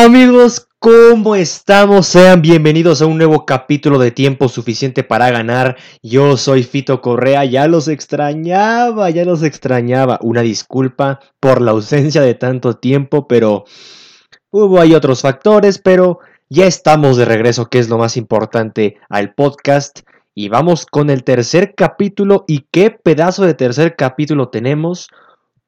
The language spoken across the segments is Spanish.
Amigos, ¿cómo estamos? Sean bienvenidos a un nuevo capítulo de Tiempo Suficiente para Ganar. Yo soy Fito Correa, ya los extrañaba, ya los extrañaba. Una disculpa por la ausencia de tanto tiempo, pero hubo ahí otros factores, pero ya estamos de regreso, que es lo más importante al podcast. Y vamos con el tercer capítulo. ¿Y qué pedazo de tercer capítulo tenemos?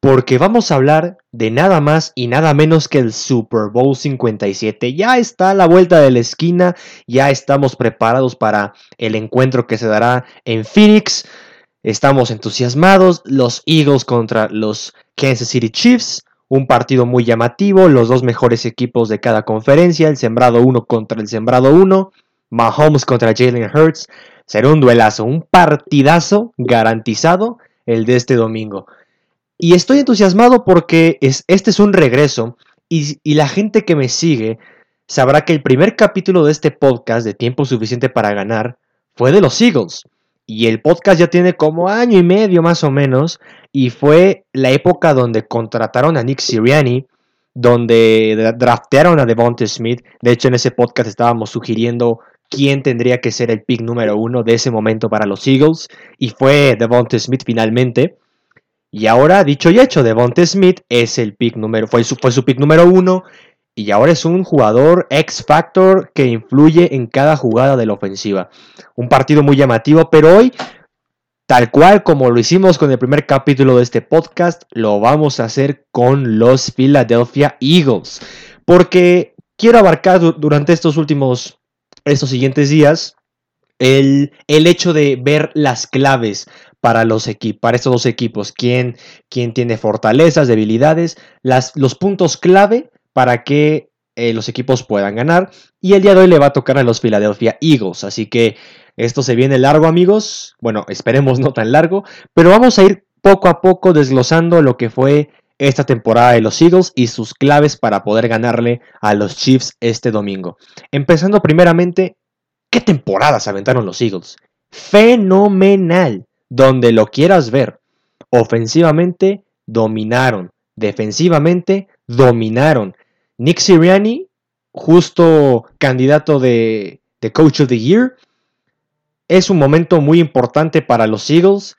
Porque vamos a hablar de nada más y nada menos que el Super Bowl 57. Ya está a la vuelta de la esquina, ya estamos preparados para el encuentro que se dará en Phoenix. Estamos entusiasmados, los Eagles contra los Kansas City Chiefs, un partido muy llamativo, los dos mejores equipos de cada conferencia, el sembrado 1 contra el sembrado 1, Mahomes contra Jalen Hurts. Será un duelazo, un partidazo garantizado el de este domingo. Y estoy entusiasmado porque es, este es un regreso y, y, la gente que me sigue sabrá que el primer capítulo de este podcast de Tiempo Suficiente para Ganar fue de los Eagles. Y el podcast ya tiene como año y medio más o menos. Y fue la época donde contrataron a Nick Sirianni, donde draftearon a Devonta Smith. De hecho, en ese podcast estábamos sugiriendo quién tendría que ser el pick número uno de ese momento para los Eagles. Y fue Devonta Smith finalmente. Y ahora, dicho y hecho, Devonte Smith es el pick número, fue su, fue su pick número uno. Y ahora es un jugador X Factor que influye en cada jugada de la ofensiva. Un partido muy llamativo, pero hoy, tal cual como lo hicimos con el primer capítulo de este podcast, lo vamos a hacer con los Philadelphia Eagles. Porque quiero abarcar durante estos últimos, estos siguientes días, el, el hecho de ver las claves para, los para estos dos equipos. ¿Quién, quién tiene fortalezas, debilidades, las, los puntos clave para que eh, los equipos puedan ganar. Y el día de hoy le va a tocar a los Philadelphia Eagles. Así que esto se viene largo, amigos. Bueno, esperemos no tan largo. Pero vamos a ir poco a poco desglosando lo que fue esta temporada de los Eagles y sus claves para poder ganarle a los Chiefs este domingo. Empezando primeramente, ¿qué temporadas aventaron los Eagles? Fenomenal donde lo quieras ver. Ofensivamente dominaron, defensivamente dominaron. Nick Sirianni, justo candidato de, Coach of the Year, es un momento muy importante para los Eagles.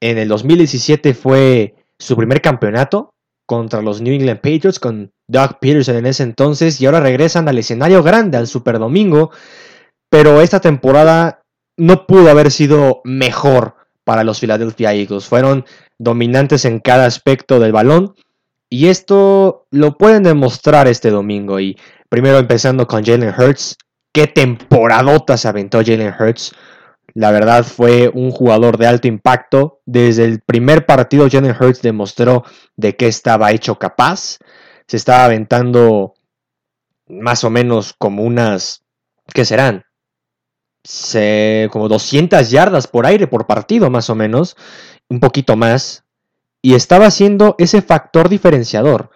En el 2017 fue su primer campeonato contra los New England Patriots con Doug Peterson en ese entonces y ahora regresan al escenario grande, al Super Domingo. Pero esta temporada no pudo haber sido mejor para los Philadelphia Eagles. Fueron dominantes en cada aspecto del balón. Y esto lo pueden demostrar este domingo. Y primero empezando con Jalen Hurts. Qué temporadota se aventó Jalen Hurts. La verdad fue un jugador de alto impacto. Desde el primer partido Jalen Hurts demostró de qué estaba hecho capaz. Se estaba aventando más o menos como unas... ¿Qué serán? Como 200 yardas por aire por partido más o menos, un poquito más, y estaba haciendo ese factor diferenciador.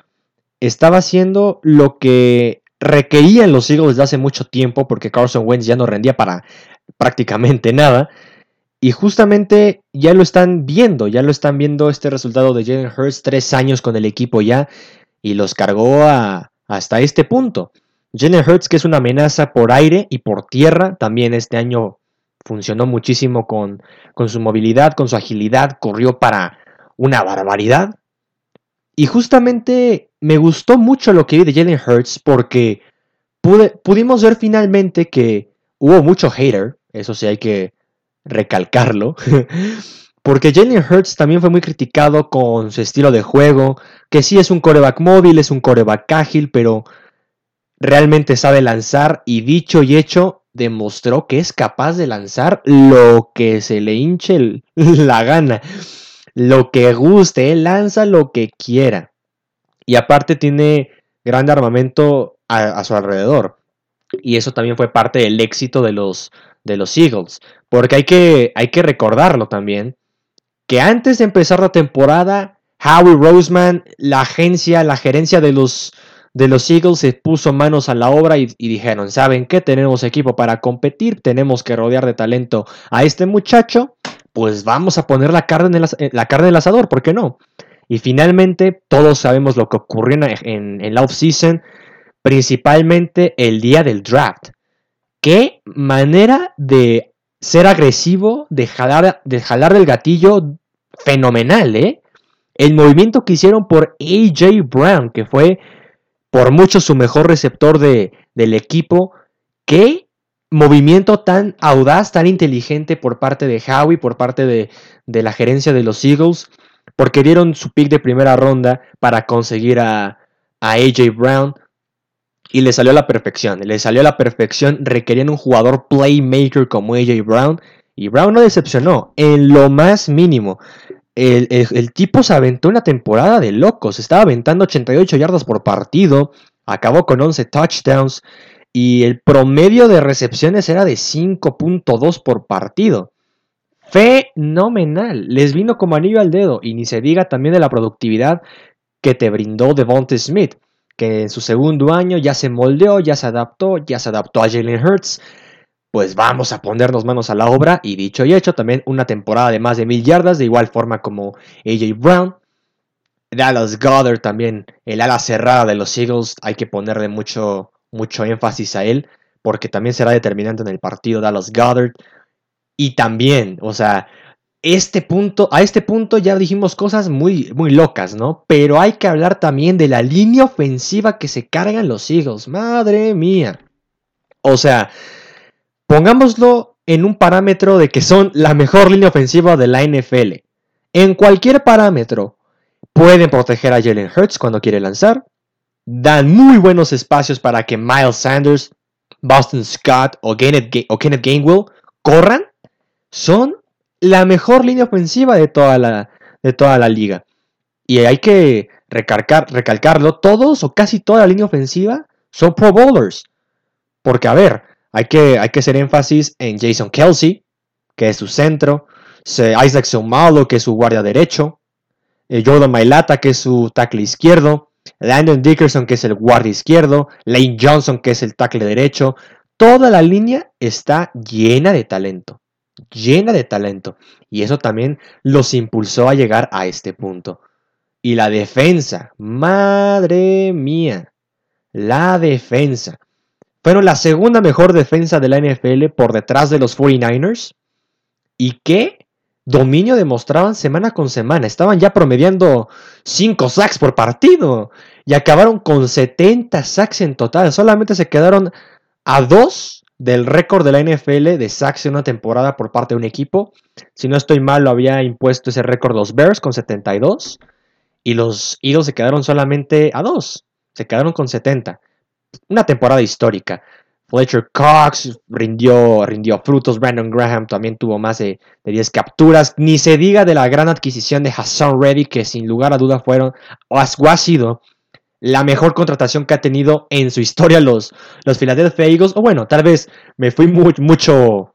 Estaba haciendo lo que requerían los Eagles desde hace mucho tiempo porque Carson Wentz ya no rendía para prácticamente nada. Y justamente ya lo están viendo, ya lo están viendo este resultado de Jalen Hurts, tres años con el equipo ya, y los cargó a, hasta este punto. Jalen Hurts, que es una amenaza por aire y por tierra, también este año funcionó muchísimo con, con su movilidad, con su agilidad, corrió para una barbaridad. Y justamente me gustó mucho lo que vi de Jalen Hurts porque pudimos ver finalmente que hubo mucho hater, eso sí hay que recalcarlo, porque Jalen Hurts también fue muy criticado con su estilo de juego, que sí es un coreback móvil, es un coreback ágil, pero realmente sabe lanzar y dicho y hecho demostró que es capaz de lanzar lo que se le hinche la gana, lo que guste, lanza lo que quiera. Y aparte tiene gran armamento a, su alrededor. Y eso también fue parte del éxito de los, de los Eagles. Porque hay que, hay que recordarlo también, que antes de empezar la temporada, Howie Roseman, la agencia, la gerencia de los, de los Eagles se puso manos a la obra y, dijeron, ¿saben qué? Tenemos equipo para competir, tenemos que rodear de talento a este muchacho, pues vamos a poner la carne en el, eh, la carne asador, ¿por qué no? Y finalmente todos sabemos lo que ocurrió en, en, la off-season. principalmente el día del draft. Qué manera de ser agresivo, de jalar, de jalar del gatillo fenomenal, ¿eh? El movimiento que hicieron por AJ Brown, que fue por mucho su mejor receptor de, del equipo. Qué movimiento tan audaz, tan inteligente por parte de Howie, por parte de, de la gerencia de los Eagles, porque dieron su pick de primera ronda para conseguir a, a AJ Brown. Y le salió a la perfección, le salió a la perfección, requerían un jugador playmaker como AJ Brown. Y Brown no decepcionó en lo más mínimo. El, tipo se aventó una temporada de locos. Estaba aventando 88 yardas por partido. Acabó con 11 touchdowns. Y el promedio de recepciones era de 5.2 por partido. Fenomenal. Les vino como anillo al dedo. Y ni se diga también de la productividad que te brindó Devonta Smith. Que en su segundo año ya se moldeó, ya se adaptó, ya se adaptó a Jalen Hurts pues vamos a ponernos manos a la obra y dicho y hecho, también una temporada de más de mil yardas, de igual forma como AJ Brown. Dallas Goddard también, el ala cerrada de los Eagles, hay que ponerle mucho, mucho énfasis a él, porque también será determinante en el partido Dallas Goddard. Y también, o sea, este punto, a este punto ya dijimos cosas muy, muy locas, ¿no? Pero hay que hablar también de la línea ofensiva que se cargan los Eagles. Madre mía. O sea, Pongámoslo en un parámetro de que son la mejor línea ofensiva de la NFL. En cualquier parámetro, pueden proteger a Jalen Hurts cuando quiere lanzar. Dan muy buenos espacios para que Miles Sanders, Boston Scott o Kenneth, Gainwell corran. Son la mejor línea ofensiva de toda la, de toda la liga. Y hay que recalcar, recalcarlo, todos o casi toda la línea ofensiva son Pro Bowlers. Porque, a ver, hay que, hay que hacer énfasis en Jason Kelsey, que es su centro, Isaac Somalo, que es su guardia derecho, eh, Jordan Mailata, que es su tackle izquierdo, Landon Dickerson, que es el guardia izquierdo, Lane Johnson, que es el tackle derecho. Toda la línea está llena de talento, llena de talento. Y eso también los impulsó a llegar a este punto. Y la defensa, madre mía, la defensa. Fueron la segunda mejor defensa de la NFL por detrás de los 49ers. ¿Y qué dominio demostraban semana con semana? Estaban ya promediando 5 sacks por partido. Y acabaron con 70 sacks en total. Solamente se quedaron a 2 del récord de la NFL de sacks en una temporada por parte de un equipo. Si no estoy mal, lo había impuesto ese récord los Bears con 72. Y los Eagles se quedaron solamente a 2. Se quedaron con 70 una temporada histórica. Fletcher Cox rindió, rindió frutos. Brandon Graham también tuvo más de, 10 capturas. Ni se diga de la gran adquisición de Hassan Reddy, que sin lugar a duda fueron o ha sido la mejor contratación que ha tenido en su historia los, los Philadelphia Eagles. O bueno, tal vez me fui mucho,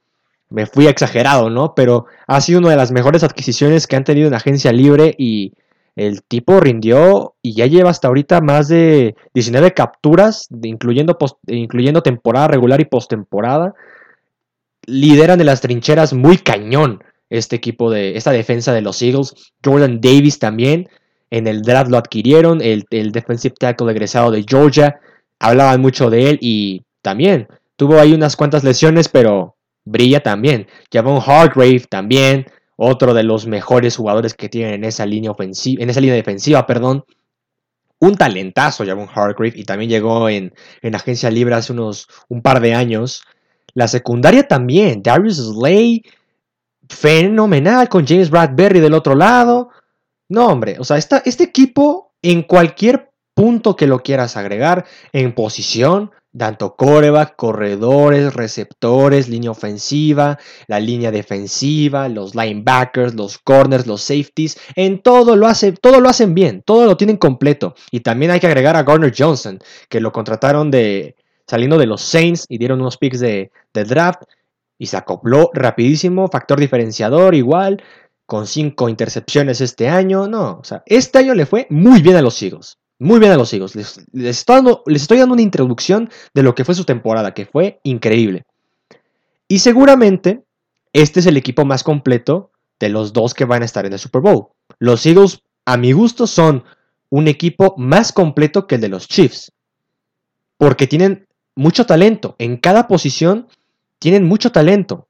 me fui exagerado, ¿no? Pero ha sido una de las mejores adquisiciones que han tenido en agencia libre y el tipo rindió y ya lleva hasta ahorita más de 19 capturas, incluyendo, incluyendo temporada regular y postemporada. Lideran de las trincheras muy cañón este equipo de esta defensa de los Eagles. Jordan Davis también. En el draft lo adquirieron. El, el defensive tackle egresado de Georgia. Hablaban mucho de él y también tuvo ahí unas cuantas lesiones, pero brilla también. Javon Hargrave también otro de los mejores jugadores que tienen en esa línea en esa línea defensiva, perdón. Un talentazo, Javon Hargrave, y también llegó en, en agencia libre hace unos un par de años. La secundaria también, Darius Slay, fenomenal, con James Bradbury del otro lado. No, hombre, o sea, este equipo, en cualquier punto que lo quieras agregar, en posición, tanto coreback, corredores, receptores, línea ofensiva, la línea defensiva, los linebackers, los corners, los safeties, en todo lo, hace, todo lo hacen bien, todo lo tienen completo. Y también hay que agregar a Garner Johnson, que lo contrataron de saliendo de los Saints y dieron unos picks de, de draft y se acopló rapidísimo, factor diferenciador igual, con cinco intercepciones este año. No, o sea, este año le fue muy bien a los Eagles. Muy bien a los Eagles. Les, estoy dando, una introducción de lo que fue su temporada, que fue increíble. Y seguramente este es el equipo más completo de los dos que van a estar en el Super Bowl. Los Eagles, a mi gusto, son un equipo más completo que el de los Chiefs. porque tienen mucho talento. En cada posición tienen mucho talento.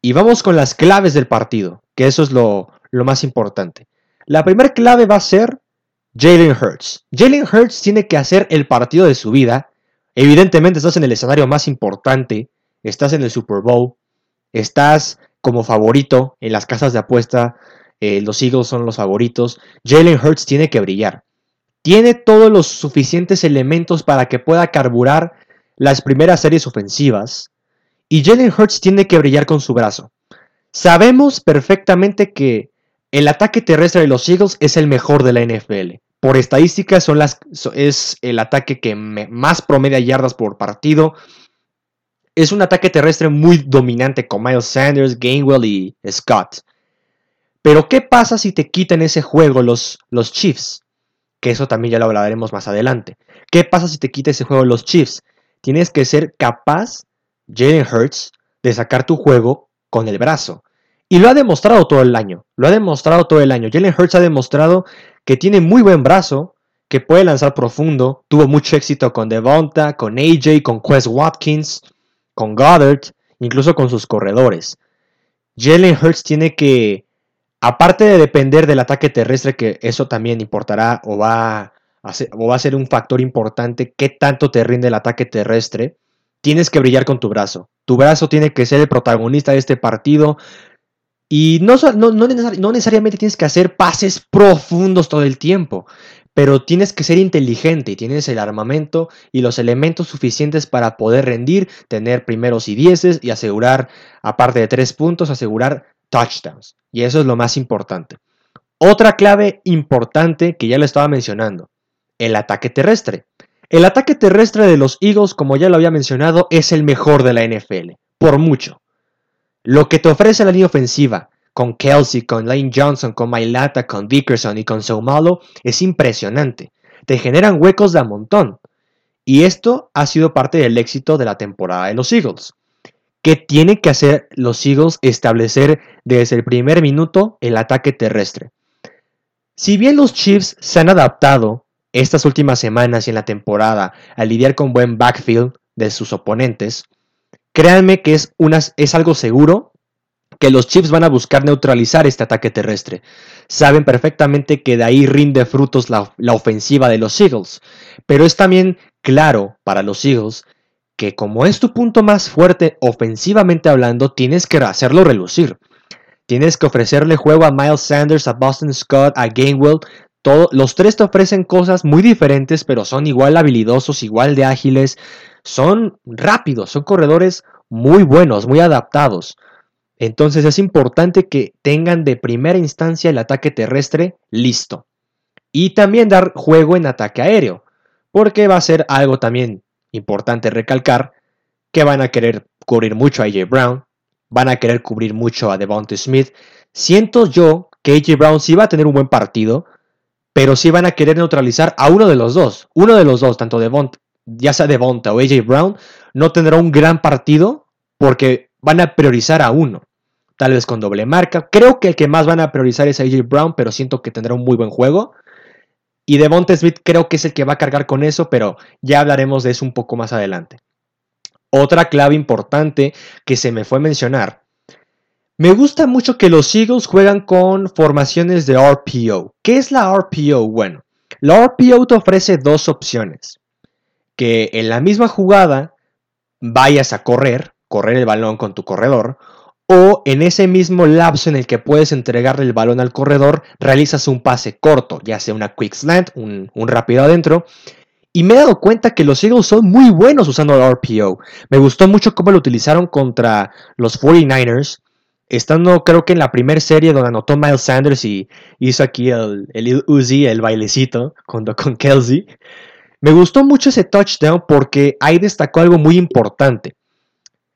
Y vamos con las claves del partido, que eso es lo, lo más importante. La primera clave va a ser Jalen Hurts. Jalen Hurts tiene que hacer el partido de su vida. Evidentemente estás en el escenario más importante, estás en el Super Bowl, estás como favorito en las casas de apuesta, eh, los Eagles son los favoritos. Jalen Hurts tiene que brillar. Tiene todos los suficientes elementos para que pueda carburar las primeras series ofensivas. Y Jalen Hurts tiene que brillar con su brazo. Sabemos perfectamente que el ataque terrestre de los Eagles es el mejor de la NFL. Por estadísticas son las, es el ataque que más promedia yardas por partido. Es un ataque terrestre muy dominante con Miles Sanders, Gainwell y Scott. Pero ¿qué pasa si te quitan ese juego los, los Chiefs? Que eso también ya lo hablaremos más adelante. ¿Qué pasa si te quita ese juego los Chiefs? Tienes que ser capaz, Jalen Hurts, de sacar tu juego con el brazo. Y lo ha demostrado todo el año. Lo ha demostrado todo el año. Jalen Hurts ha demostrado que tiene muy buen brazo, que puede lanzar profundo. Tuvo mucho éxito con Devonta, con AJ, con Quest Watkins, con Goddard, incluso con sus corredores. Jalen Hurts tiene que, aparte de depender del ataque terrestre, que eso también importará o va a ser, o va a ser un factor importante, qué tanto te rinde el ataque terrestre, tienes que brillar con tu brazo. Tu brazo tiene que ser el protagonista de este partido. Y no, no, necesariamente tienes que hacer pases profundos todo el tiempo, pero tienes que ser inteligente y tienes el armamento y los elementos suficientes para poder rendir, tener primeros y dieces y asegurar, aparte de tres puntos, asegurar touchdowns. Y eso es lo más importante. Otra clave importante que ya lo estaba mencionando, el ataque terrestre. El ataque terrestre de los Eagles, como ya lo había mencionado, es el mejor de la NFL, por mucho. Lo que te ofrece la línea ofensiva, con Kelsey, con Lane Johnson, con Mailata, con Dickerson y con Saumalo, es impresionante. Te generan huecos de a montón. Y esto ha sido parte del éxito de la temporada de los Eagles. ¿Qué tienen que hacer los Eagles? Establecer desde el primer minuto el ataque terrestre. Si bien los Chiefs se han adaptado estas últimas semanas y en la temporada a lidiar con buen backfield de sus oponentes, Créanme que es, es algo seguro que los Chiefs van a buscar neutralizar este ataque terrestre. Saben perfectamente que de ahí rinde frutos la, la ofensiva de los Eagles. Pero es también claro para los Eagles que como es tu punto más fuerte ofensivamente hablando, tienes que hacerlo relucir. Tienes que ofrecerle juego a Miles Sanders, a Boston Scott, a Gainwell. Los tres te ofrecen cosas muy diferentes, pero son igual habilidosos, igual de ágiles son rápidos, son corredores muy buenos, muy adaptados. Entonces es importante que tengan de primera instancia el ataque terrestre listo. Y también dar juego en ataque aéreo. Porque va a ser algo también importante recalcar que van a querer cubrir mucho a AJ Brown. Van a querer cubrir mucho a Devonta Smith. Siento yo que AJ Brown sí va a tener un buen partido. Pero sí van a querer neutralizar a uno de los dos. Uno de los dos, tanto Devonta, ya sea Devonta o AJ Brown, no tendrá un gran partido porque van a priorizar a uno. Tal vez con doble marca. Creo que el que más van a priorizar es AJ Brown, pero siento que tendrá un muy buen juego. Y Devonta Smith creo que es el que va a cargar con eso, pero ya hablaremos de eso un poco más adelante. Otra clave importante que se me fue a mencionar. Me gusta mucho que los Eagles juegan con formaciones de RPO. ¿Qué es la RPO? Bueno, la RPO te ofrece dos opciones que en la misma jugada vayas a correr, correr el balón con tu corredor, o en ese mismo lapso en el que puedes entregarle el balón al corredor, realizas un pase corto, ya sea una quick slant, un, rápido adentro. Y me he dado cuenta que los Eagles son muy buenos usando el RPO. Me gustó mucho cómo lo utilizaron contra los 49ers. Estando creo que en la primera serie donde anotó Miles Sanders y hizo aquí el, el Uzi, el bailecito junto con Kelsey. Me gustó mucho ese touchdown porque ahí destacó algo muy importante.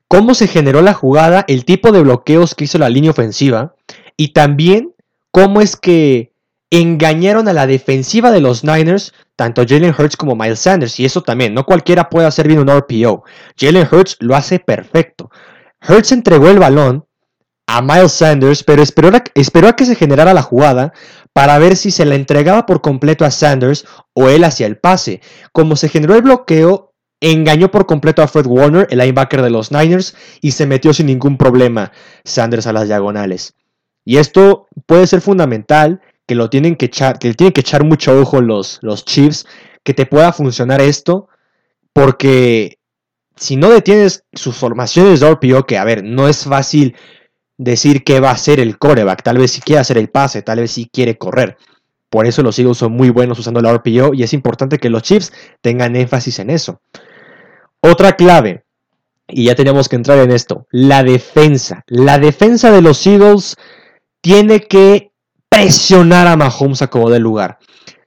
Cómo se generó la jugada, el tipo de bloqueos que hizo la línea ofensiva y también cómo es que engañaron a la defensiva de los Niners, tanto Jalen Hurts como Miles Sanders. Y eso también, no cualquiera puede hacer bien un RPO. Jalen Hurts lo hace perfecto. Hurts entregó el balón a Miles Sanders, pero esperó a, esperó a que se generara la jugada para ver si se la entregaba por completo a Sanders o él hacia el pase. Como se generó el bloqueo, engañó por completo a Fred Warner, el linebacker de los Niners, y se metió sin ningún problema Sanders a las diagonales. Y esto puede ser fundamental, que lo tienen que echar, que tienen que echar mucho ojo los, los Chiefs, que te pueda funcionar esto, porque si no detienes sus formaciones de RPO, que a ver, no es fácil decir qué va a hacer el coreback, tal vez si quiere hacer el pase, tal vez si quiere correr. Por eso los Eagles son muy buenos usando la RPO y es importante que los Chiefs tengan énfasis en eso. Otra clave, y ya tenemos que entrar en esto, la defensa. La defensa de los Eagles tiene que presionar a Mahomes a como de lugar.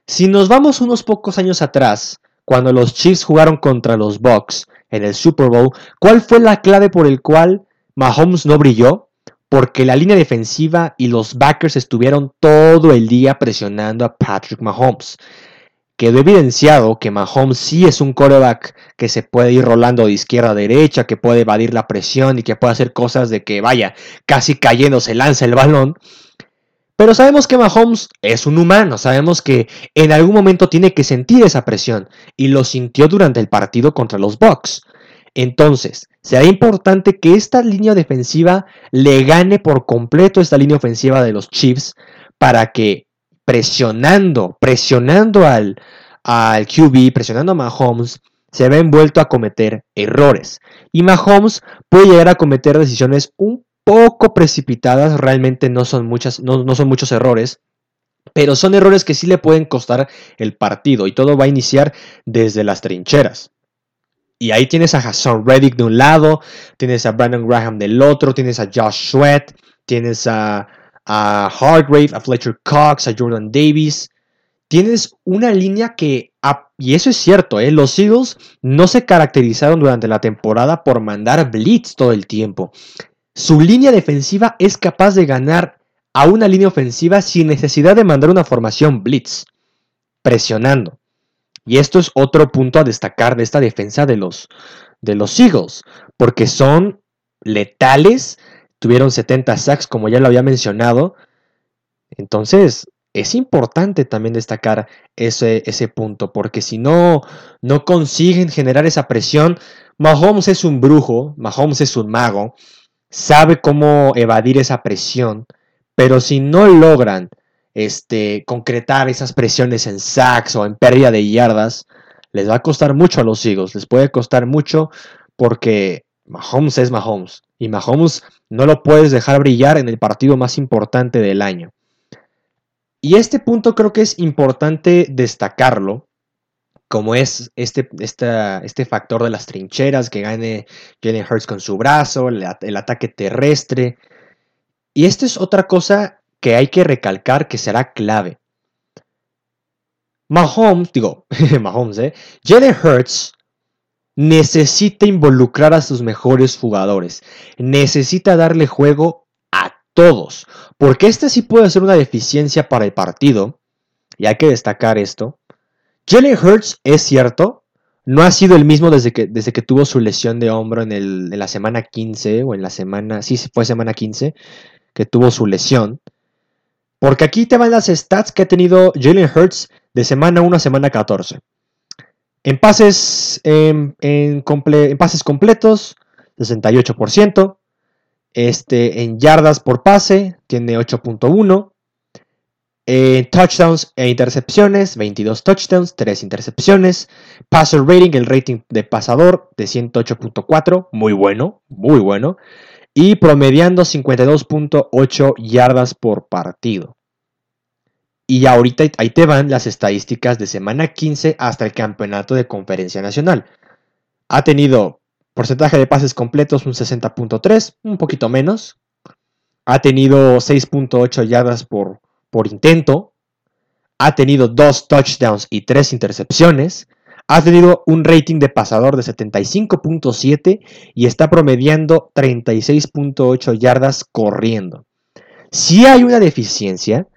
Si nos vamos unos pocos años atrás, cuando los Chiefs jugaron contra los Bucks en el Super Bowl, ¿cuál fue la clave por el cual Mahomes no brilló? Porque la línea defensiva y los backers estuvieron todo el día presionando a Patrick Mahomes. Quedó evidenciado que Mahomes sí es un quarterback que se puede ir rolando de izquierda a derecha, que puede evadir la presión y que puede hacer cosas de que vaya casi cayendo se lanza el balón. Pero sabemos que Mahomes es un humano, sabemos que en algún momento tiene que sentir esa presión y lo sintió durante el partido contra los Bucks. Entonces, será importante que esta línea defensiva le gane por completo esta línea ofensiva de los Chiefs para que presionando, presionando al, al QB, presionando a Mahomes, se ve envuelto a cometer errores. Y Mahomes puede llegar a cometer decisiones un poco precipitadas, realmente no son, muchas, no, no son muchos errores, pero son errores que sí le pueden costar el partido y todo va a iniciar desde las trincheras. Y ahí tienes a Hassan Reddick de un lado, tienes a Brandon Graham del otro, tienes a Josh Sweat, tienes a, a Hargrave, a Fletcher Cox, a Jordan Davis. Tienes una línea que, y eso es cierto, ¿eh? los Eagles no se caracterizaron durante la temporada por mandar blitz todo el tiempo. Su línea defensiva es capaz de ganar a una línea ofensiva sin necesidad de mandar una formación blitz, presionando. Y esto es otro punto a destacar de esta defensa de los, de los Eagles, porque son letales, tuvieron 70 sacks como ya lo había mencionado. Entonces, es importante también destacar ese, ese punto, porque si no, no consiguen generar esa presión, Mahomes es un brujo, Mahomes es un mago, sabe cómo evadir esa presión, pero si no logran este, concretar esas presiones en sacks o en pérdida de yardas, les va a costar mucho a los Eagles. Les puede costar mucho porque Mahomes es Mahomes. Y Mahomes no lo puedes dejar brillar en el partido más importante del año. Y este punto creo que es importante destacarlo, como es este, este factor de las trincheras, que gane Jalen Hurts con su brazo, el, el ataque terrestre. Y esto es otra cosa que hay que recalcar que será clave. Mahomes, digo, Mahomes, ¿eh? Jalen Hurts necesita involucrar a sus mejores jugadores. Necesita darle juego a todos. Porque este sí puede ser una deficiencia para el partido. Y hay que destacar esto. Jalen Hurts, es cierto, no ha sido el mismo desde que, desde que tuvo su lesión de hombro en, en la semana 15 o en la semana, sí, fue semana 15 que tuvo su lesión. Porque aquí te van las stats que ha tenido Jalen Hurts de semana 1 a semana 14. En pases, completos, 68%. Este, en yardas por pase, tiene 8.1. En touchdowns e intercepciones, 22 touchdowns, 3 intercepciones. Passer rating, el rating de pasador, de 108.4. Muy bueno, muy bueno y promediando 52.8 yardas por partido. Y ahorita ahí te van las estadísticas de semana 15 hasta el campeonato de conferencia nacional. Ha tenido porcentaje de pases completos un 60.3, un poquito menos. Ha tenido 6.8 yardas por, por intento. Ha tenido 2 touchdowns y 3 intercepciones ha tenido un rating de pasador de 75.7 y está promediando 36.8 yardas corriendo. Si hay una deficiencia,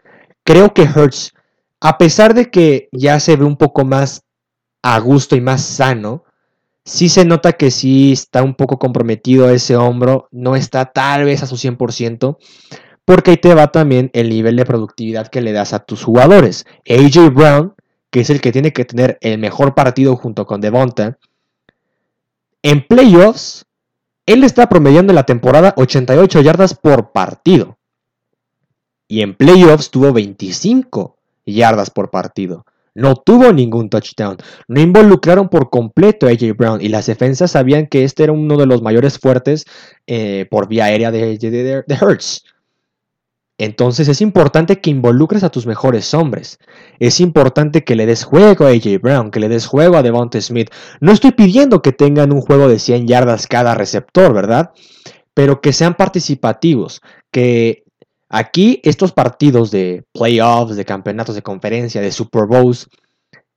creo que Hertz, a pesar de que ya se ve un poco más a gusto y más sano, sí se nota que sí está un poco comprometido ese hombro, no está tal vez a su 100%, porque ahí te va también el nivel de productividad que le das a tus jugadores. AJ Brown que es el que tiene que tener el mejor partido junto con Devonta, En playoffs, él está promediando en la temporada 88 yardas por partido. Y en playoffs tuvo 25 yardas por partido. No tuvo ningún touchdown. No involucraron por completo a AJ Brown. Y las defensas sabían que este era uno de los mayores fuertes eh, por vía aérea de, de, de Hertz. Entonces es importante que involucres a tus mejores hombres. Es importante que le des juego a AJ Brown, que le des juego a Devonta Smith. No estoy pidiendo que tengan un juego de 100 yardas cada receptor, ¿verdad? Pero que sean participativos, que aquí estos partidos de playoffs, de campeonatos de conferencia, de Super Bowls,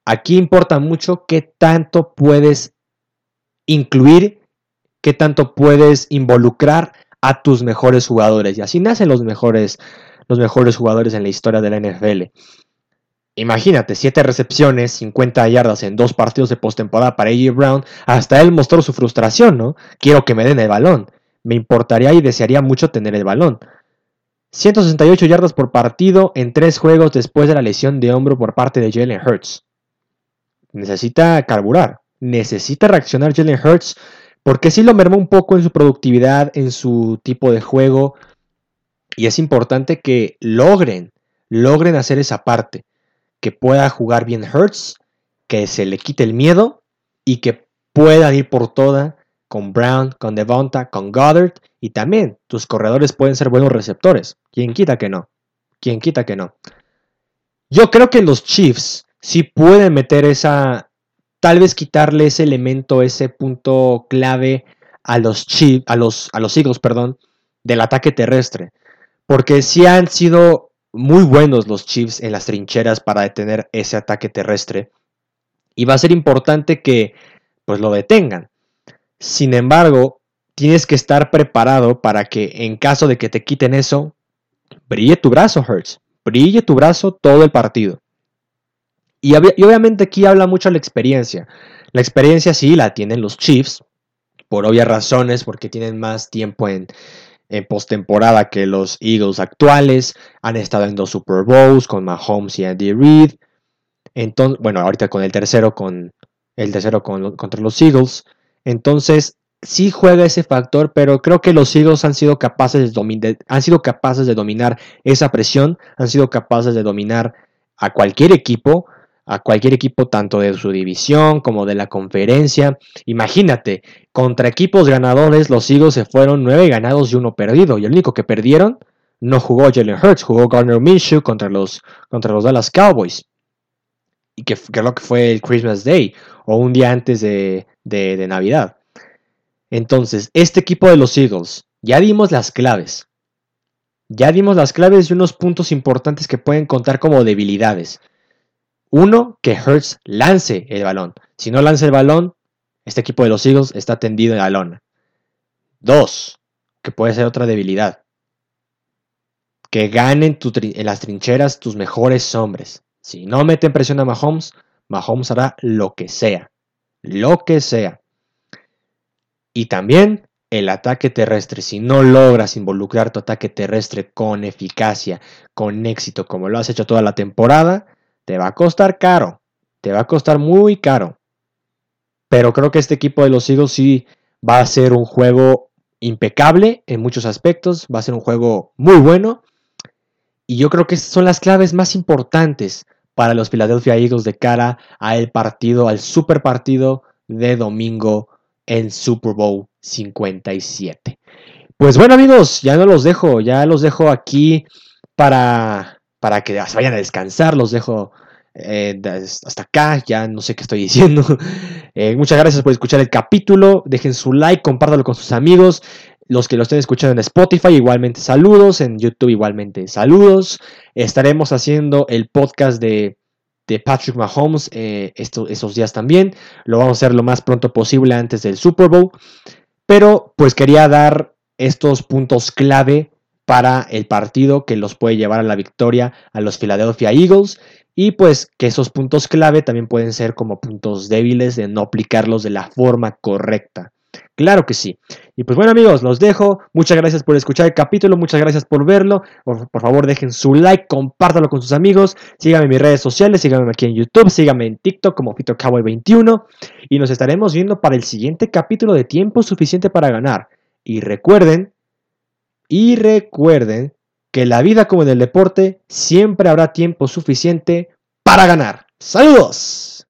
aquí importa mucho qué tanto puedes incluir, qué tanto puedes involucrar a tus mejores jugadores. Y así nacen los mejores, los mejores jugadores en la historia de la NFL. Imagínate, 7 recepciones, 50 yardas en dos partidos de postemporada para AJ Brown. Hasta él mostró su frustración, ¿no? Quiero que me den el balón. Me importaría y desearía mucho tener el balón. 168 yardas por partido en 3 juegos después de la lesión de hombro por parte de Jalen Hurts. Necesita carburar. Necesita reaccionar Jalen Hurts porque sí lo mermó un poco en su productividad, en su tipo de juego. Y es importante que logren, logren hacer esa parte. Que pueda jugar bien Hurts, que se le quite el miedo y que puedan ir por toda con Brown, con Devonta, con Goddard. Y también tus corredores pueden ser buenos receptores. ¿Quién quita que no? ¿Quién quita que no? Yo creo que los Chiefs sí pueden meter esa, tal vez quitarle ese elemento, ese punto clave a los Chiefs, a los, a los perdón, del ataque terrestre. Porque sí han sido muy buenos los Chiefs en las trincheras para detener ese ataque terrestre. Y va a ser importante que pues lo detengan. Sin embargo, tienes que estar preparado para que en caso de que te quiten eso, brille tu brazo, Hurts. Brille tu brazo todo el partido. Y, obviamente aquí habla mucho la experiencia. La experiencia sí la tienen los Chiefs, por obvias razones, porque tienen más tiempo en, en postemporada que los Eagles actuales. Han estado en dos Super Bowls con Mahomes y Andy Reid. Entonces, bueno, ahorita con el tercero con el tercero contra los Eagles. Entonces, sí juega ese factor, pero creo que los Eagles han sido capaces de, han sido capaces de dominar esa presión, han sido capaces de dominar a cualquier equipo a cualquier equipo tanto de su división como de la conferencia. Imagínate, contra equipos ganadores los Eagles se fueron 9 ganados y 1 perdido y el único que perdieron no jugó Jalen Hurts, jugó Garner Minshew contra los, contra los Dallas Cowboys. Y que creo que fue el Christmas Day o un día antes de, de Navidad. Entonces, este equipo de los Eagles, ya dimos las claves. Ya dimos las claves y unos puntos importantes que pueden contar como debilidades. Uno, que Hertz lance el balón. Si no lanza el balón, este equipo de los Eagles está tendido en la lona. Dos, que puede ser otra debilidad. Que ganen en las trincheras tus mejores hombres. Si no meten presión a Mahomes, Mahomes hará lo que sea. Lo que sea. Y también el ataque terrestre. Si no logras involucrar tu ataque terrestre con eficacia, con éxito, como lo has hecho toda la temporada, te va a costar caro. Te va a costar muy caro. Pero creo que este equipo de los Eagles sí va a ser un juego impecable en muchos aspectos. Va a ser un juego muy bueno. Y yo creo que son las claves más importantes para los Philadelphia Eagles de cara al partido, al super partido de domingo en Super Bowl 57. Pues bueno amigos, ya no los dejo, ya los dejo aquí para para que se vayan a descansar. Los dejo eh, hasta acá, ya no sé qué estoy diciendo. Eh, muchas gracias por escuchar el capítulo. Dejen su like, compártalo con sus amigos. Los que lo estén escuchando en Spotify, igualmente saludos. En YouTube, igualmente saludos. Estaremos haciendo el podcast de, Patrick Mahomes eh, estos, días también. Lo vamos a hacer lo más pronto posible antes del Super Bowl. Pero pues quería dar estos puntos clave para el partido que los puede llevar a la victoria a los Philadelphia Eagles y pues que esos puntos clave también pueden ser como puntos débiles de no aplicarlos de la forma correcta. Claro que sí. Y pues bueno amigos, los dejo. Muchas gracias por escuchar el capítulo, muchas gracias por verlo. Por, por favor dejen su like, compártalo con sus amigos. Síganme en mis redes sociales, síganme aquí en YouTube, síganme en TikTok como FitoCowboy21. Y nos estaremos viendo para el siguiente capítulo de Tiempo Suficiente para Ganar. Y recuerden, y recuerden que en la vida como en el deporte siempre habrá tiempo suficiente para ganar. ¡Saludos!